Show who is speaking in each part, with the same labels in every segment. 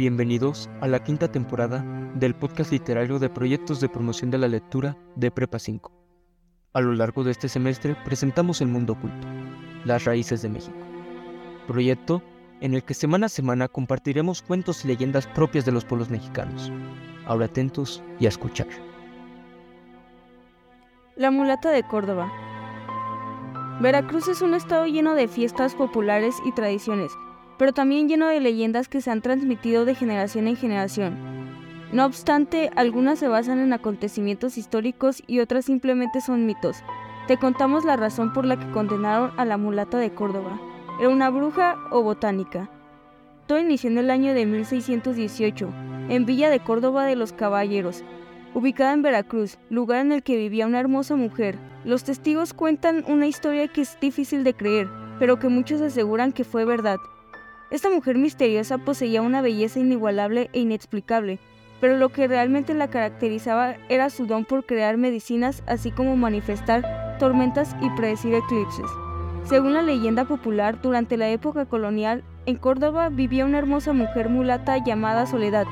Speaker 1: Bienvenidos a la quinta temporada del podcast literario de proyectos de promoción de la lectura de Prepa 5. A lo largo de este semestre presentamos El Mundo Oculto, las raíces de México. Proyecto en el que semana a semana compartiremos cuentos y leyendas propias de los pueblos mexicanos. Ahora atentos y a escuchar.
Speaker 2: La mulata de Córdoba. Veracruz es un estado lleno de fiestas populares y tradiciones pero también lleno de leyendas que se han transmitido de generación en generación. No obstante, algunas se basan en acontecimientos históricos y otras simplemente son mitos. Te contamos la razón por la que condenaron a la mulata de Córdoba. ¿Era una bruja o botánica? Todo inició en el año de 1618, en Villa de Córdoba de los Caballeros, ubicada en Veracruz, lugar en el que vivía una hermosa mujer. Los testigos cuentan una historia que es difícil de creer, pero que muchos aseguran que fue verdad. Esta mujer misteriosa poseía una belleza inigualable e inexplicable, pero lo que realmente la caracterizaba era su don por crear medicinas, así como manifestar tormentas y predecir eclipses. Según la leyenda popular, durante la época colonial, en Córdoba vivía una hermosa mujer mulata llamada Soledad.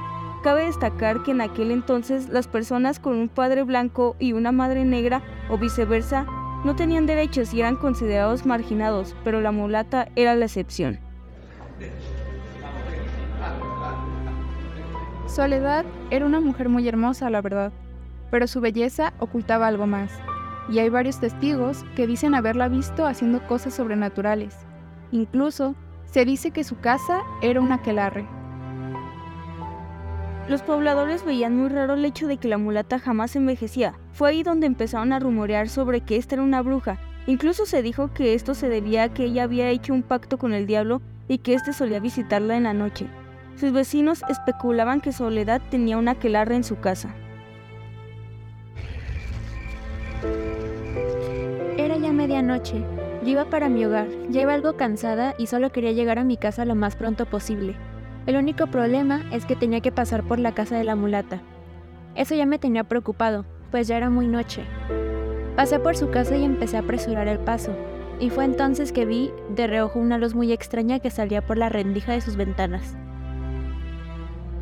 Speaker 2: Cabe destacar que en aquel entonces las personas con un padre blanco y una madre negra o viceversa no tenían derechos y eran considerados marginados, pero la mulata era la excepción.
Speaker 3: Soledad era una mujer muy hermosa, la verdad, pero su belleza ocultaba algo más, y hay varios testigos que dicen haberla visto haciendo cosas sobrenaturales. Incluso se dice que su casa era un aquelarre.
Speaker 2: Los pobladores veían muy raro el hecho de que la mulata jamás envejecía. Fue ahí donde empezaron a rumorear sobre que esta era una bruja. Incluso se dijo que esto se debía a que ella había hecho un pacto con el diablo y que éste solía visitarla en la noche. Sus vecinos especulaban que Soledad tenía una aquelarre en su casa.
Speaker 4: Era ya medianoche. Yo iba para mi hogar, ya iba algo cansada y solo quería llegar a mi casa lo más pronto posible. El único problema es que tenía que pasar por la casa de la mulata. Eso ya me tenía preocupado, pues ya era muy noche. Pasé por su casa y empecé a apresurar el paso, y fue entonces que vi de reojo una luz muy extraña que salía por la rendija de sus ventanas.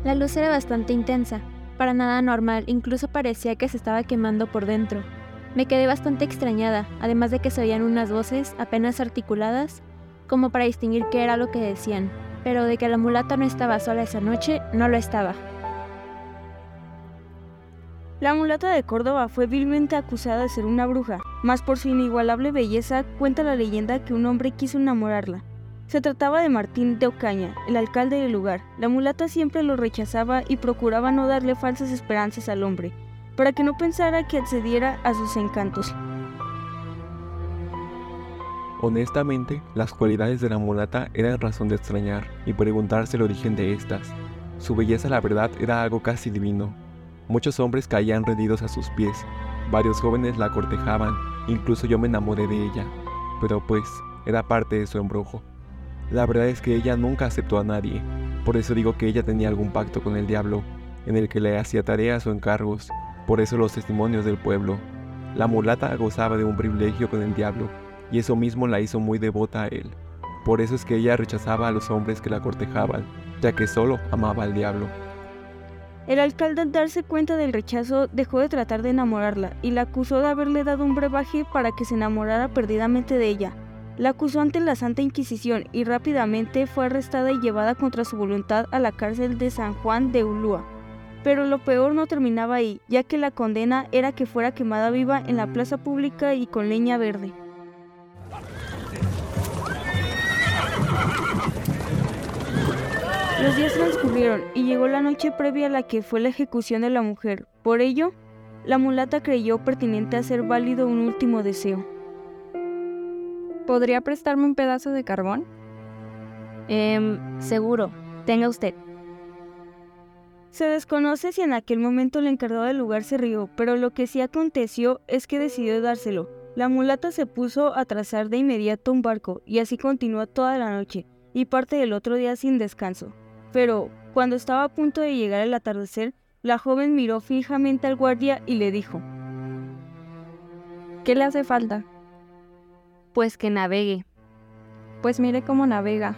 Speaker 4: La luz era bastante intensa, para nada normal, incluso parecía que se estaba quemando por dentro. Me quedé bastante extrañada, además de que se oían unas voces apenas articuladas, como para distinguir qué era lo que decían, pero de que la mulata no estaba sola esa noche, no lo estaba.
Speaker 2: La mulata de Córdoba fue vilmente acusada de ser una bruja, mas por su inigualable belleza cuenta la leyenda que un hombre quiso enamorarla, se trataba de Martín de Ocaña, el alcalde del lugar. La mulata siempre lo rechazaba y procuraba no darle falsas esperanzas al hombre, para que no pensara que accediera a sus encantos.
Speaker 5: Honestamente, las cualidades de la mulata eran razón de extrañar y preguntarse el origen de estas. Su belleza, la verdad, era algo casi divino. Muchos hombres caían rendidos a sus pies, varios jóvenes la cortejaban, incluso yo me enamoré de ella, pero pues era parte de su embrujo. La verdad es que ella nunca aceptó a nadie, por eso digo que ella tenía algún pacto con el diablo, en el que le hacía tareas o encargos, por eso los testimonios del pueblo. La mulata gozaba de un privilegio con el diablo, y eso mismo la hizo muy devota a él. Por eso es que ella rechazaba a los hombres que la cortejaban, ya que solo amaba al diablo.
Speaker 2: El alcalde al darse cuenta del rechazo dejó de tratar de enamorarla y la acusó de haberle dado un brebaje para que se enamorara perdidamente de ella. La acusó ante la Santa Inquisición y rápidamente fue arrestada y llevada contra su voluntad a la cárcel de San Juan de Ulúa. Pero lo peor no terminaba ahí, ya que la condena era que fuera quemada viva en la plaza pública y con leña verde. Los días transcurrieron y llegó la noche previa a la que fue la ejecución de la mujer. Por ello, la mulata creyó pertinente hacer válido un último deseo.
Speaker 3: ¿Podría prestarme un pedazo de carbón?
Speaker 4: Eh, seguro. Tenga usted.
Speaker 2: Se desconoce si en aquel momento el encargado del lugar se rió, pero lo que sí aconteció es que decidió dárselo. La mulata se puso a trazar de inmediato un barco y así continuó toda la noche y parte del otro día sin descanso. Pero, cuando estaba a punto de llegar el atardecer, la joven miró fijamente al guardia y le dijo,
Speaker 3: ¿Qué le hace falta?
Speaker 4: Pues que navegue.
Speaker 3: Pues mire cómo navega.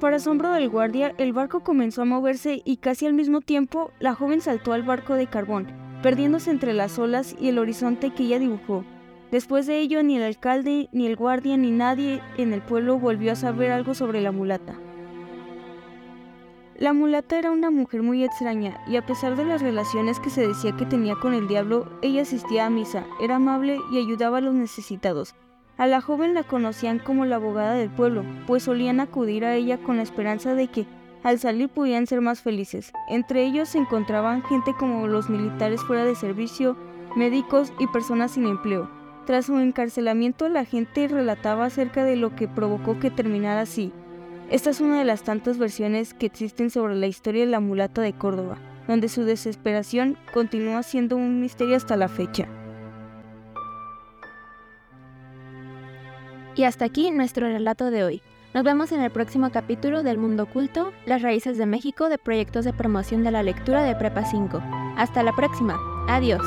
Speaker 2: Para asombro del guardia, el barco comenzó a moverse y casi al mismo tiempo la joven saltó al barco de carbón, perdiéndose entre las olas y el horizonte que ella dibujó. Después de ello, ni el alcalde, ni el guardia, ni nadie en el pueblo volvió a saber algo sobre la mulata. La mulata era una mujer muy extraña y a pesar de las relaciones que se decía que tenía con el diablo, ella asistía a misa, era amable y ayudaba a los necesitados. A la joven la conocían como la abogada del pueblo, pues solían acudir a ella con la esperanza de que al salir pudieran ser más felices. Entre ellos se encontraban gente como los militares fuera de servicio, médicos y personas sin empleo. Tras su encarcelamiento, la gente relataba acerca de lo que provocó que terminara así. Esta es una de las tantas versiones que existen sobre la historia de la mulata de Córdoba, donde su desesperación continúa siendo un misterio hasta la fecha.
Speaker 4: Y hasta aquí nuestro relato de hoy. Nos vemos en el próximo capítulo del Mundo Oculto, las raíces de México de proyectos de promoción de la lectura de Prepa 5. Hasta la próxima. Adiós.